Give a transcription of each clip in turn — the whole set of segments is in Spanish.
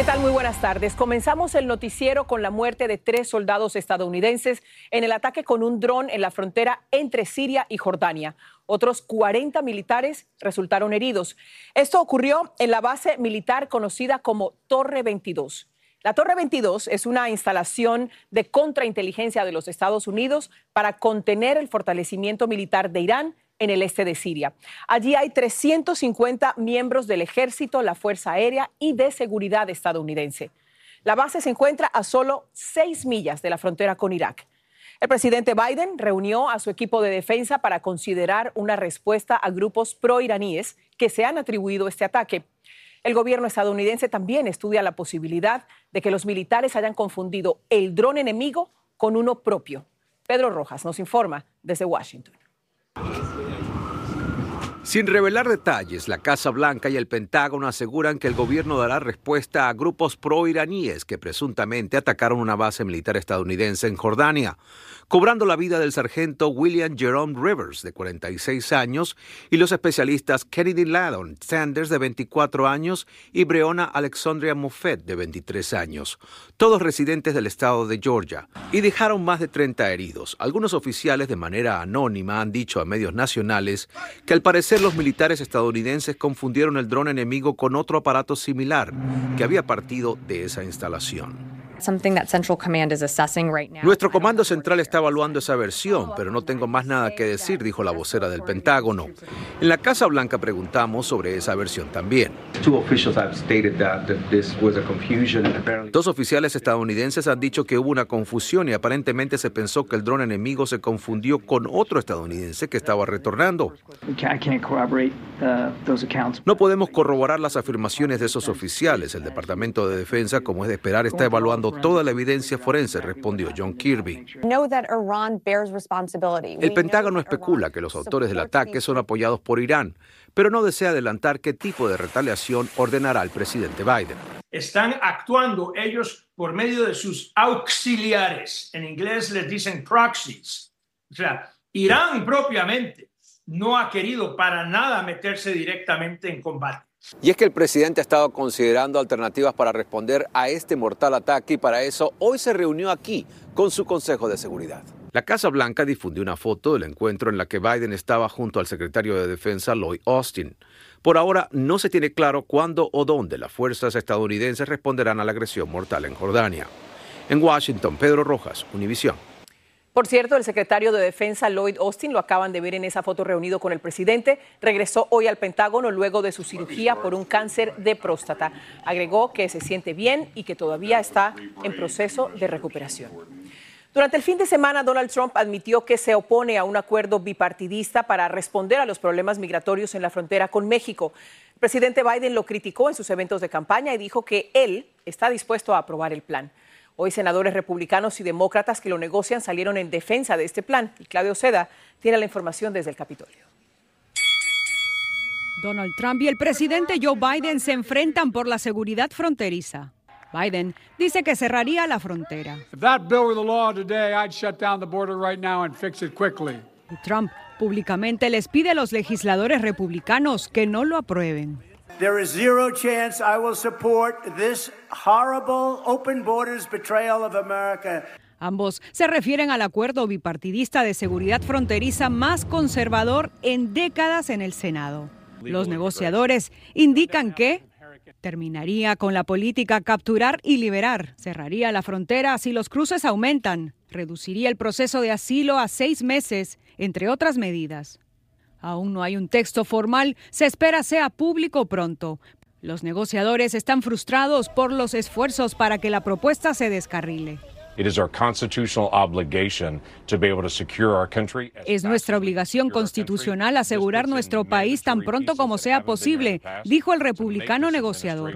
¿Qué tal? Muy buenas tardes. Comenzamos el noticiero con la muerte de tres soldados estadounidenses en el ataque con un dron en la frontera entre Siria y Jordania. Otros 40 militares resultaron heridos. Esto ocurrió en la base militar conocida como Torre 22. La Torre 22 es una instalación de contrainteligencia de los Estados Unidos para contener el fortalecimiento militar de Irán en el este de Siria. Allí hay 350 miembros del ejército, la Fuerza Aérea y de Seguridad estadounidense. La base se encuentra a solo seis millas de la frontera con Irak. El presidente Biden reunió a su equipo de defensa para considerar una respuesta a grupos pro-iraníes que se han atribuido este ataque. El gobierno estadounidense también estudia la posibilidad de que los militares hayan confundido el dron enemigo con uno propio. Pedro Rojas nos informa desde Washington. Sin revelar detalles, la Casa Blanca y el Pentágono aseguran que el gobierno dará respuesta a grupos pro-iraníes que presuntamente atacaron una base militar estadounidense en Jordania cobrando la vida del sargento William Jerome Rivers, de 46 años, y los especialistas Kennedy Ladon Sanders, de 24 años, y Breonna Alexandria Moffett, de 23 años, todos residentes del estado de Georgia, y dejaron más de 30 heridos. Algunos oficiales de manera anónima han dicho a medios nacionales que al parecer los militares estadounidenses confundieron el dron enemigo con otro aparato similar que había partido de esa instalación. Nuestro comando central está evaluando esa versión, pero no tengo más nada que decir, dijo la vocera del Pentágono. En la Casa Blanca preguntamos sobre esa versión también. Dos oficiales estadounidenses han dicho que hubo una confusión y aparentemente se pensó que el dron enemigo se confundió con otro estadounidense que estaba retornando. No podemos corroborar las afirmaciones de esos oficiales. El Departamento de Defensa, como es de esperar, está evaluando toda la evidencia forense, respondió John Kirby. El Pentágono especula que los autores del ataque son apoyados por Irán, pero no desea adelantar qué tipo de retaliación ordenará el presidente Biden. Están actuando ellos por medio de sus auxiliares. En inglés les dicen proxies. O sea, Irán propiamente no ha querido para nada meterse directamente en combate. Y es que el presidente ha estado considerando alternativas para responder a este mortal ataque y para eso hoy se reunió aquí con su Consejo de Seguridad. La Casa Blanca difundió una foto del encuentro en la que Biden estaba junto al secretario de Defensa Lloyd Austin. Por ahora no se tiene claro cuándo o dónde las fuerzas estadounidenses responderán a la agresión mortal en Jordania. En Washington, Pedro Rojas, Univisión. Por cierto, el secretario de Defensa Lloyd Austin, lo acaban de ver en esa foto reunido con el presidente, regresó hoy al Pentágono luego de su cirugía por un cáncer de próstata. Agregó que se siente bien y que todavía está en proceso de recuperación. Durante el fin de semana, Donald Trump admitió que se opone a un acuerdo bipartidista para responder a los problemas migratorios en la frontera con México. El presidente Biden lo criticó en sus eventos de campaña y dijo que él está dispuesto a aprobar el plan. Hoy senadores republicanos y demócratas que lo negocian salieron en defensa de este plan y Claudio Seda tiene la información desde el Capitolio. Donald Trump y el presidente Joe Biden se enfrentan por la seguridad fronteriza. Biden dice que cerraría la frontera. Y Trump públicamente les pide a los legisladores republicanos que no lo aprueben. There is zero chance I will support this horrible open borders betrayal of America. Ambos se refieren al acuerdo bipartidista de seguridad fronteriza más conservador en décadas en el Senado. Los negociadores indican que terminaría con la política capturar y liberar, cerraría la frontera si los cruces aumentan, reduciría el proceso de asilo a seis meses, entre otras medidas. Aún no hay un texto formal, se espera sea público pronto. Los negociadores están frustrados por los esfuerzos para que la propuesta se descarrile. Es nuestra obligación constitucional asegurar nuestro país tan pronto como sea posible, dijo el republicano negociador.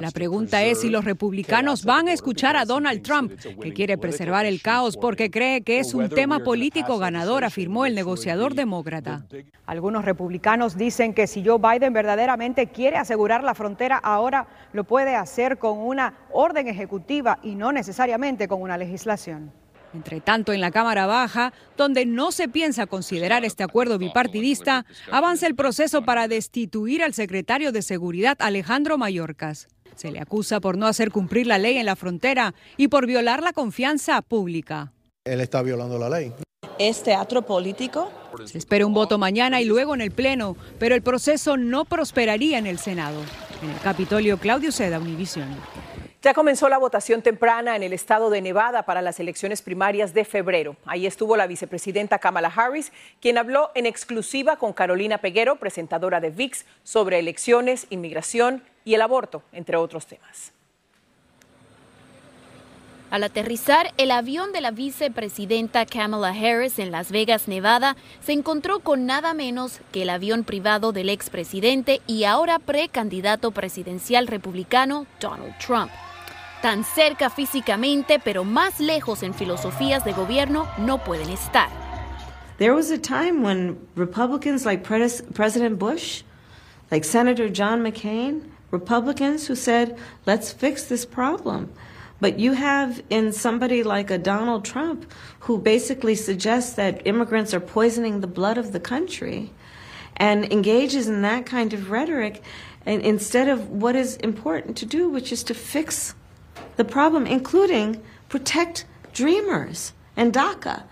La pregunta es si los republicanos van a escuchar a Donald Trump, que quiere preservar el caos porque cree que es un tema político ganador, afirmó el negociador demócrata. Algunos republicanos dicen que si Joe Biden verdaderamente quiere asegurar la frontera ahora, lo puede hacer con una orden ejecutiva y no necesariamente con una legislación. Entre tanto, en la Cámara Baja, donde no se piensa considerar este acuerdo bipartidista, avanza el proceso para destituir al secretario de Seguridad Alejandro Mayorkas. Se le acusa por no hacer cumplir la ley en la frontera y por violar la confianza pública. Él está violando la ley. ¿Es teatro político? Se espera un voto mañana y luego en el Pleno, pero el proceso no prosperaría en el Senado. En el Capitolio, Claudio Seda, Univisión. Ya comenzó la votación temprana en el estado de Nevada para las elecciones primarias de febrero. Ahí estuvo la vicepresidenta Kamala Harris, quien habló en exclusiva con Carolina Peguero, presentadora de VIX, sobre elecciones, inmigración y el aborto, entre otros temas. Al aterrizar, el avión de la vicepresidenta Kamala Harris en Las Vegas, Nevada, se encontró con nada menos que el avión privado del expresidente y ahora precandidato presidencial republicano Donald Trump. Tan cerca físicamente, pero más lejos en filosofías de gobierno, no pueden estar. There was a time when Republicans like President Bush, like Senator John McCain, Republicans who said, let's fix this problem. But you have in somebody like a Donald Trump who basically suggests that immigrants are poisoning the blood of the country and engages in that kind of rhetoric and instead of what is important to do, which is to fix the problem, including protect dreamers and DACA.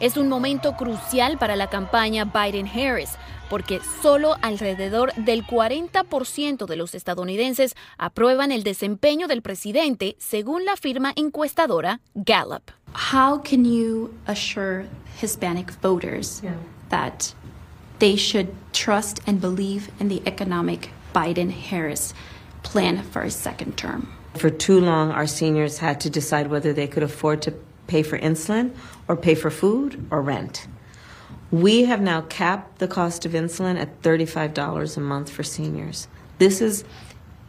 Es un momento crucial para la campaña Biden-Harris porque solo alrededor del 40% de los estadounidenses aprueban el desempeño del presidente, según la firma encuestadora Gallup. How can you assure Hispanic voters that they should trust and believe in the economic Biden-Harris plan for a second term? For too long, our seniors had to decide whether they could afford to pay for insulin or pay for food or rent. We have now capped the cost of insulin at $35 a month for seniors. This is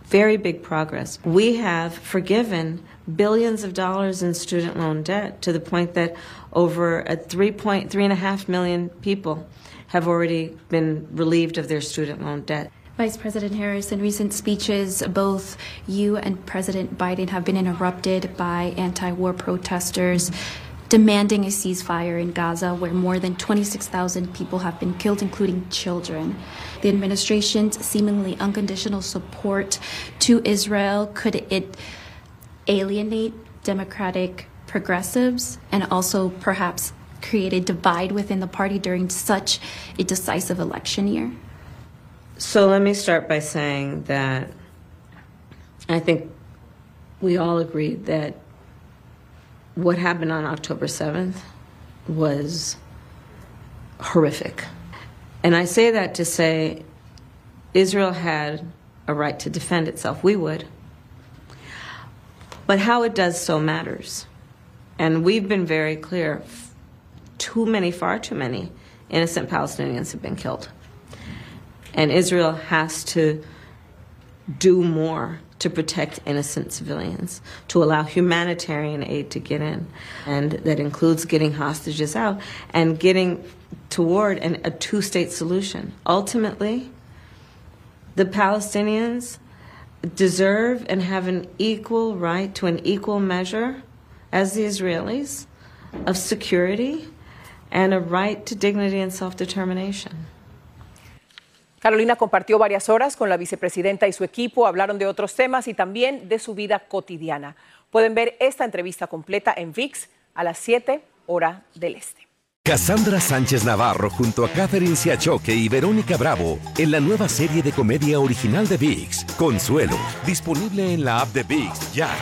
very big progress. We have forgiven billions of dollars in student loan debt to the point that over a 3.3.5 million people have already been relieved of their student loan debt. Vice President Harris, in recent speeches, both you and President Biden have been interrupted by anti war protesters. Mm-hmm demanding a ceasefire in Gaza, where more than 26,000 people have been killed, including children. The administration's seemingly unconditional support to Israel could it alienate democratic progressives and also perhaps create a divide within the party during such a decisive election year? So let me start by saying that I think we all agreed that what happened on October 7th was horrific. And I say that to say Israel had a right to defend itself. We would. But how it does so matters. And we've been very clear too many, far too many innocent Palestinians have been killed. And Israel has to do more to protect innocent civilians, to allow humanitarian aid to get in. And that includes getting hostages out and getting toward an, a two state solution. Ultimately, the Palestinians deserve and have an equal right to an equal measure as the Israelis of security and a right to dignity and self determination. Carolina compartió varias horas con la vicepresidenta y su equipo, hablaron de otros temas y también de su vida cotidiana. Pueden ver esta entrevista completa en VIX a las 7 hora del este. Cassandra Sánchez Navarro junto a Catherine Siachoque y Verónica Bravo en la nueva serie de comedia original de VIX, Consuelo, disponible en la app de VIX ya.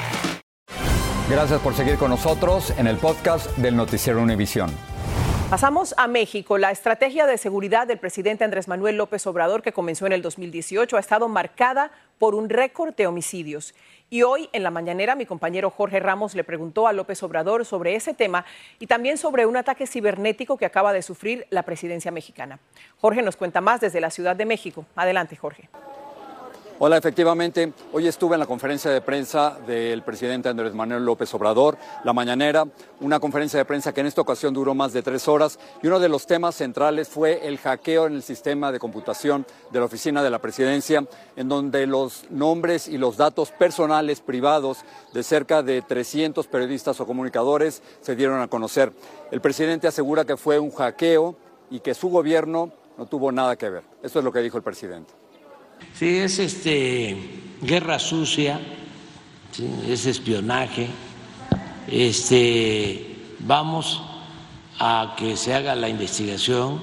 Gracias por seguir con nosotros en el podcast del Noticiero Univisión. Pasamos a México. La estrategia de seguridad del presidente Andrés Manuel López Obrador, que comenzó en el 2018, ha estado marcada por un récord de homicidios. Y hoy en la mañanera mi compañero Jorge Ramos le preguntó a López Obrador sobre ese tema y también sobre un ataque cibernético que acaba de sufrir la presidencia mexicana. Jorge nos cuenta más desde la Ciudad de México. Adelante, Jorge. Hola, efectivamente, hoy estuve en la conferencia de prensa del presidente Andrés Manuel López Obrador, la mañanera, una conferencia de prensa que en esta ocasión duró más de tres horas y uno de los temas centrales fue el hackeo en el sistema de computación de la oficina de la presidencia, en donde los nombres y los datos personales privados de cerca de 300 periodistas o comunicadores se dieron a conocer. El presidente asegura que fue un hackeo y que su gobierno no tuvo nada que ver. Eso es lo que dijo el presidente. Sí, es este guerra sucia, es espionaje. Este, vamos a que se haga la investigación.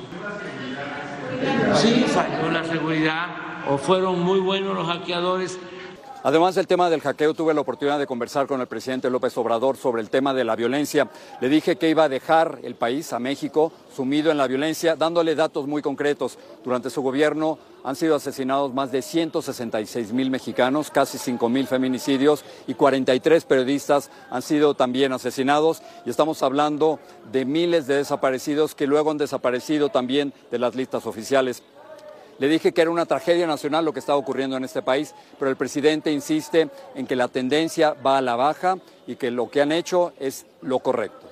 Sí, falló la seguridad o fueron muy buenos los hackeadores. Además del tema del hackeo, tuve la oportunidad de conversar con el presidente López Obrador sobre el tema de la violencia. Le dije que iba a dejar el país, a México, sumido en la violencia, dándole datos muy concretos. Durante su gobierno han sido asesinados más de 166 mil mexicanos, casi 5 mil feminicidios y 43 periodistas han sido también asesinados. Y estamos hablando de miles de desaparecidos que luego han desaparecido también de las listas oficiales. Le dije que era una tragedia nacional lo que estaba ocurriendo en este país, pero el presidente insiste en que la tendencia va a la baja y que lo que han hecho es lo correcto.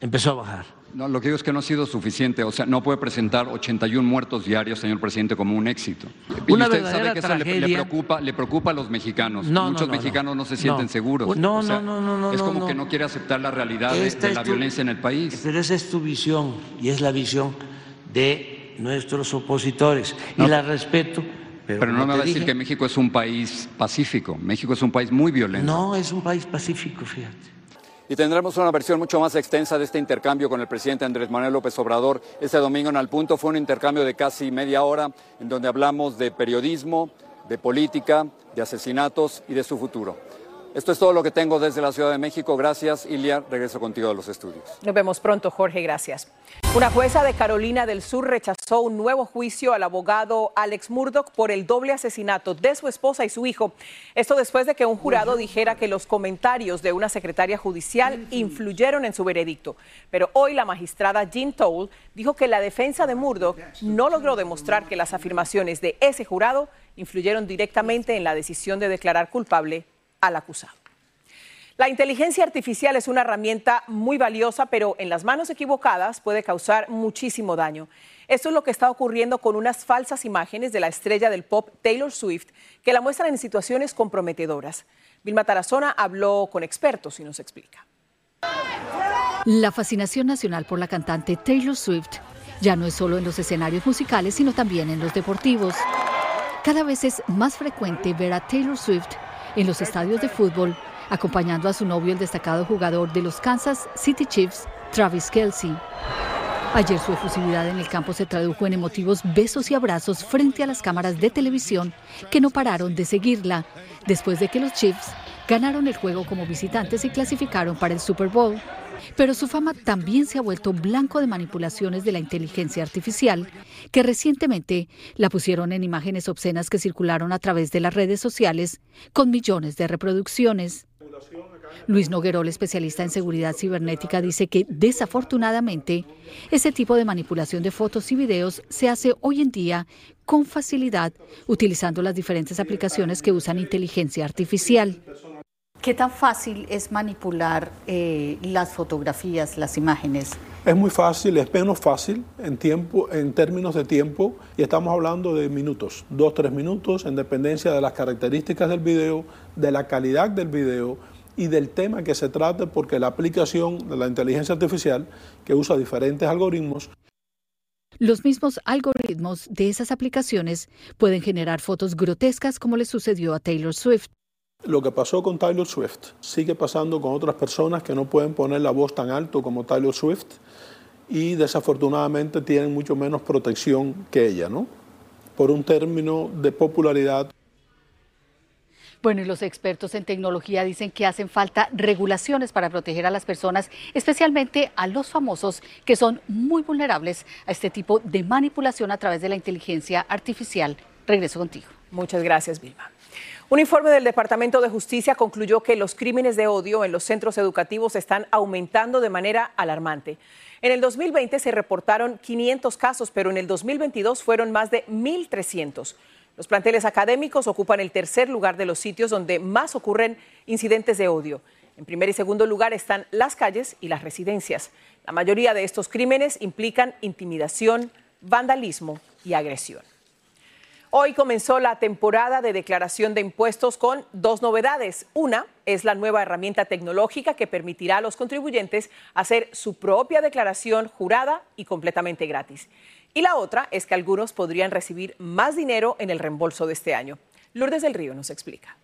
Empezó a bajar. No, lo que digo es que no ha sido suficiente. O sea, no puede presentar 81 muertos diarios, señor presidente, como un éxito. Una y usted sabe que eso le, preocupa, le preocupa a los mexicanos. Muchos mexicanos no, se sienten seguros. No, no, no, no, Es como que no quiere aceptar la realidad de, la violencia en el país. Pero esa es tu visión y es la visión de nuestros opositores y la respeto. Pero, no me va a decir que México es un país pacífico. México es un país muy violento. No, es un país pacífico, fíjate. Y tendremos una versión mucho más extensa de este intercambio con el presidente Andrés Manuel López Obrador este domingo en Al Punto. Fue un intercambio de casi media hora en donde hablamos de periodismo, de política, de asesinatos y de su futuro. Esto es todo lo que tengo desde la Ciudad de México. Gracias, Ilia. Regreso contigo a los estudios. Nos vemos pronto, Jorge. Gracias. Una jueza de Carolina del Sur rechazó un nuevo juicio al abogado Alex Murdoch por el doble asesinato de su esposa y su hijo. Esto después de que un jurado dijera que los comentarios de una secretaria judicial influyeron en su veredicto. Pero hoy la magistrada Jean Toll dijo que la defensa de Murdoch no logró demostrar que las afirmaciones de ese jurado influyeron directamente en la decisión de declarar culpable al acusado. La inteligencia artificial es una herramienta muy valiosa, pero en las manos equivocadas puede causar muchísimo daño. Esto es lo que está ocurriendo con unas falsas imágenes de la estrella del pop Taylor Swift que la muestran en situaciones comprometedoras. Vilma Tarazona habló con expertos y nos explica. La fascinación nacional por la cantante Taylor Swift ya no es solo en los escenarios musicales, sino también en los deportivos. Cada vez es más frecuente ver a Taylor Swift en los estadios de fútbol, acompañando a su novio, el destacado jugador de los Kansas City Chiefs, Travis Kelsey. Ayer su efusividad en el campo se tradujo en emotivos besos y abrazos frente a las cámaras de televisión que no pararon de seguirla, después de que los Chiefs ganaron el juego como visitantes y clasificaron para el Super Bowl. Pero su fama también se ha vuelto blanco de manipulaciones de la inteligencia artificial, que recientemente la pusieron en imágenes obscenas que circularon a través de las redes sociales con millones de reproducciones. Luis Noguerol, especialista en seguridad cibernética, dice que desafortunadamente ese tipo de manipulación de fotos y videos se hace hoy en día con facilidad utilizando las diferentes aplicaciones que usan inteligencia artificial. ¿Qué tan fácil es manipular eh, las fotografías, las imágenes? Es muy fácil, es menos fácil en tiempo, en términos de tiempo, y estamos hablando de minutos, dos, tres minutos, en dependencia de las características del video, de la calidad del video y del tema que se trate, porque la aplicación de la inteligencia artificial, que usa diferentes algoritmos, los mismos algoritmos de esas aplicaciones pueden generar fotos grotescas como le sucedió a Taylor Swift. Lo que pasó con Taylor Swift sigue pasando con otras personas que no pueden poner la voz tan alto como Taylor Swift y desafortunadamente tienen mucho menos protección que ella, ¿no? Por un término de popularidad Bueno, y los expertos en tecnología dicen que hacen falta regulaciones para proteger a las personas, especialmente a los famosos que son muy vulnerables a este tipo de manipulación a través de la inteligencia artificial. Regreso contigo. Muchas gracias, Vilma. Un informe del Departamento de Justicia concluyó que los crímenes de odio en los centros educativos están aumentando de manera alarmante. En el 2020 se reportaron 500 casos, pero en el 2022 fueron más de 1.300. Los planteles académicos ocupan el tercer lugar de los sitios donde más ocurren incidentes de odio. En primer y segundo lugar están las calles y las residencias. La mayoría de estos crímenes implican intimidación, vandalismo y agresión. Hoy comenzó la temporada de declaración de impuestos con dos novedades. Una es la nueva herramienta tecnológica que permitirá a los contribuyentes hacer su propia declaración jurada y completamente gratis. Y la otra es que algunos podrían recibir más dinero en el reembolso de este año. Lourdes del Río nos explica.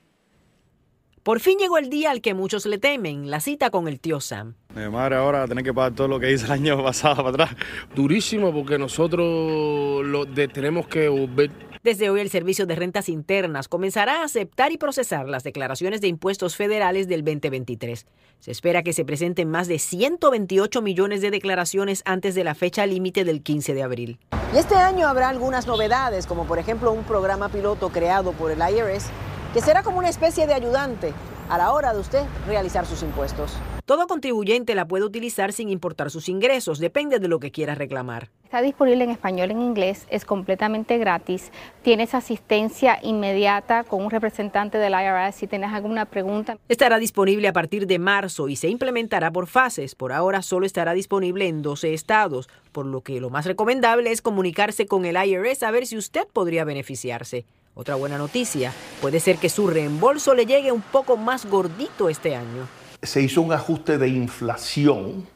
Por fin llegó el día al que muchos le temen, la cita con el tío Sam. Mi madre ahora tener que pagar todo lo que hice el año pasado para atrás. Durísimo porque nosotros lo tenemos que volver desde hoy el Servicio de Rentas Internas comenzará a aceptar y procesar las declaraciones de impuestos federales del 2023. Se espera que se presenten más de 128 millones de declaraciones antes de la fecha límite del 15 de abril. Y este año habrá algunas novedades, como por ejemplo un programa piloto creado por el IRS que será como una especie de ayudante a la hora de usted realizar sus impuestos. Todo contribuyente la puede utilizar sin importar sus ingresos, depende de lo que quiera reclamar. Está disponible en español y en inglés, es completamente gratis. Tienes asistencia inmediata con un representante del IRS si tienes alguna pregunta. Estará disponible a partir de marzo y se implementará por fases. Por ahora solo estará disponible en 12 estados, por lo que lo más recomendable es comunicarse con el IRS a ver si usted podría beneficiarse. Otra buena noticia, puede ser que su reembolso le llegue un poco más gordito este año. Se hizo un ajuste de inflación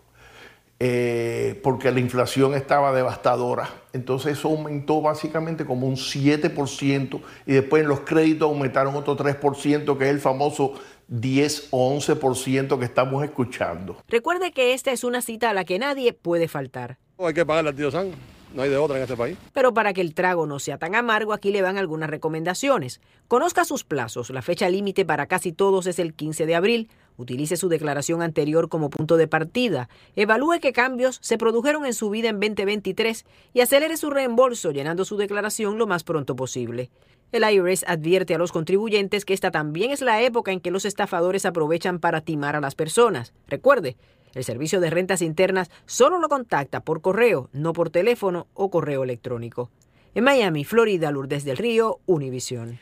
eh, porque la inflación estaba devastadora. Entonces eso aumentó básicamente como un 7% y después en los créditos aumentaron otro 3%, que es el famoso 10 o 11% que estamos escuchando. Recuerde que esta es una cita a la que nadie puede faltar. Hay que pagarle al tío San. No hay de otra en este país. Pero para que el trago no sea tan amargo, aquí le van algunas recomendaciones. Conozca sus plazos. La fecha límite para casi todos es el 15 de abril. Utilice su declaración anterior como punto de partida. Evalúe qué cambios se produjeron en su vida en 2023 y acelere su reembolso llenando su declaración lo más pronto posible. El IRS advierte a los contribuyentes que esta también es la época en que los estafadores aprovechan para timar a las personas. Recuerde, el Servicio de Rentas Internas solo lo contacta por correo, no por teléfono o correo electrónico. En Miami, Florida, Lourdes del Río, Univisión.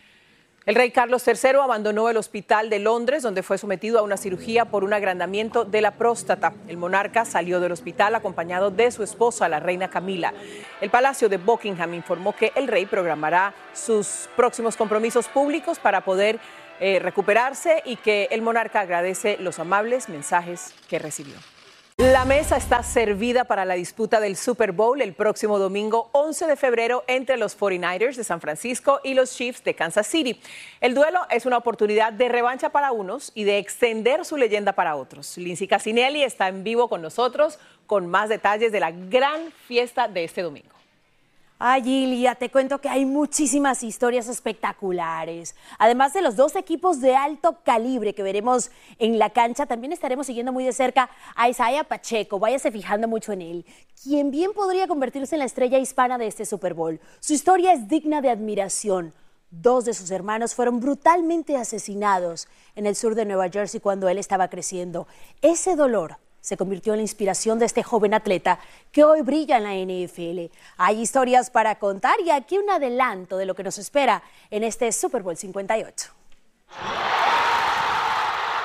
El rey Carlos III abandonó el hospital de Londres, donde fue sometido a una cirugía por un agrandamiento de la próstata. El monarca salió del hospital acompañado de su esposa, la reina Camila. El Palacio de Buckingham informó que el rey programará sus próximos compromisos públicos para poder eh, recuperarse y que el monarca agradece los amables mensajes que recibió. La mesa está servida para la disputa del Super Bowl el próximo domingo 11 de febrero entre los 49ers de San Francisco y los Chiefs de Kansas City. El duelo es una oportunidad de revancha para unos y de extender su leyenda para otros. Lindsay Casinelli está en vivo con nosotros con más detalles de la gran fiesta de este domingo. Ay, Gilia, te cuento que hay muchísimas historias espectaculares. Además de los dos equipos de alto calibre que veremos en la cancha, también estaremos siguiendo muy de cerca a Isaiah Pacheco. Váyase fijando mucho en él, quien bien podría convertirse en la estrella hispana de este Super Bowl. Su historia es digna de admiración. Dos de sus hermanos fueron brutalmente asesinados en el sur de Nueva Jersey cuando él estaba creciendo. Ese dolor se convirtió en la inspiración de este joven atleta que hoy brilla en la NFL. Hay historias para contar y aquí un adelanto de lo que nos espera en este Super Bowl 58.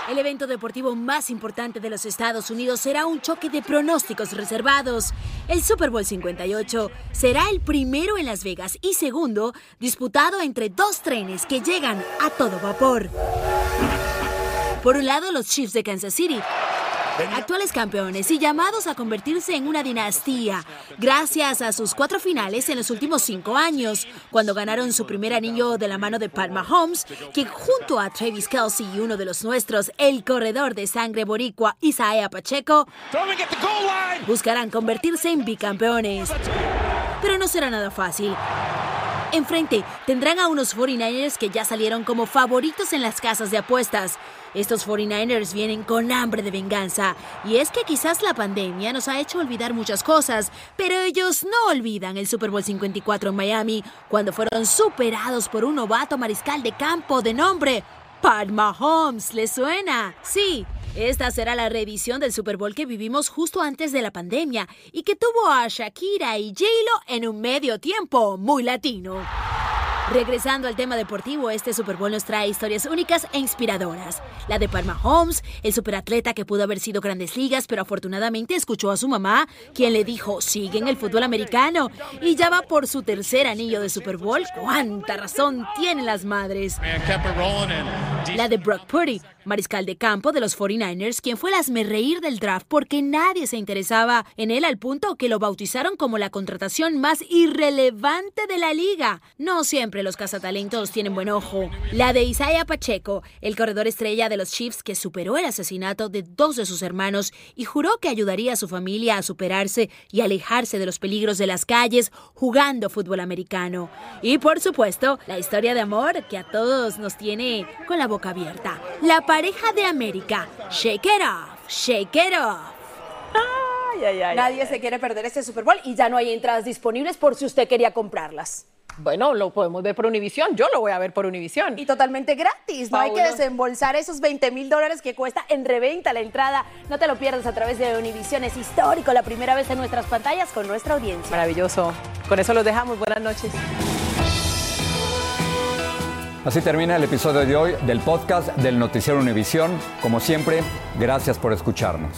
El evento deportivo más importante de los Estados Unidos será un choque de pronósticos reservados. El Super Bowl 58 será el primero en Las Vegas y segundo disputado entre dos trenes que llegan a todo vapor. Por un lado, los Chiefs de Kansas City actuales campeones y llamados a convertirse en una dinastía, gracias a sus cuatro finales en los últimos cinco años, cuando ganaron su primer anillo de la mano de Pat Mahomes, que junto a Travis Kelsey y uno de los nuestros, el corredor de sangre boricua Isaiah Pacheco, buscarán convertirse en bicampeones. Pero no será nada fácil. Enfrente tendrán a unos 49ers que ya salieron como favoritos en las casas de apuestas. Estos 49ers vienen con hambre de venganza. Y es que quizás la pandemia nos ha hecho olvidar muchas cosas, pero ellos no olvidan el Super Bowl 54 en Miami, cuando fueron superados por un novato mariscal de campo de nombre Pat Mahomes. ¿Le suena? Sí. Esta será la reedición del Super Bowl que vivimos justo antes de la pandemia y que tuvo a Shakira y J-Lo en un medio tiempo muy latino. Regresando al tema deportivo, este Super Bowl nos trae historias únicas e inspiradoras. La de Palma Holmes, el superatleta que pudo haber sido grandes ligas, pero afortunadamente escuchó a su mamá, quien le dijo, sigue en el fútbol americano. Y ya va por su tercer anillo de Super Bowl. ¿Cuánta razón tienen las madres? La de Brock Purdy, mariscal de campo de los 49ers, quien fue el reír del draft porque nadie se interesaba en él al punto que lo bautizaron como la contratación más irrelevante de la liga. No siempre los cazatalentos tienen buen ojo. La de Isaiah Pacheco, el corredor estrella de los Chiefs que superó el asesinato de dos de sus hermanos y juró que ayudaría a su familia a superarse y alejarse de los peligros de las calles jugando fútbol americano. Y por supuesto, la historia de amor que a todos nos tiene con la boca abierta. La pareja de América. Shake it off, shake it off. Nadie se quiere perder este Super Bowl y ya no hay entradas disponibles por si usted quería comprarlas. Bueno, lo podemos ver por Univisión. Yo lo voy a ver por Univisión. Y totalmente gratis. No hay que desembolsar esos 20 mil dólares que cuesta en reventa la entrada. No te lo pierdas a través de Univisión. Es histórico, la primera vez en nuestras pantallas con nuestra audiencia. Maravilloso. Con eso los dejamos. Buenas noches. Así termina el episodio de hoy del podcast del Noticiero Univisión. Como siempre, gracias por escucharnos.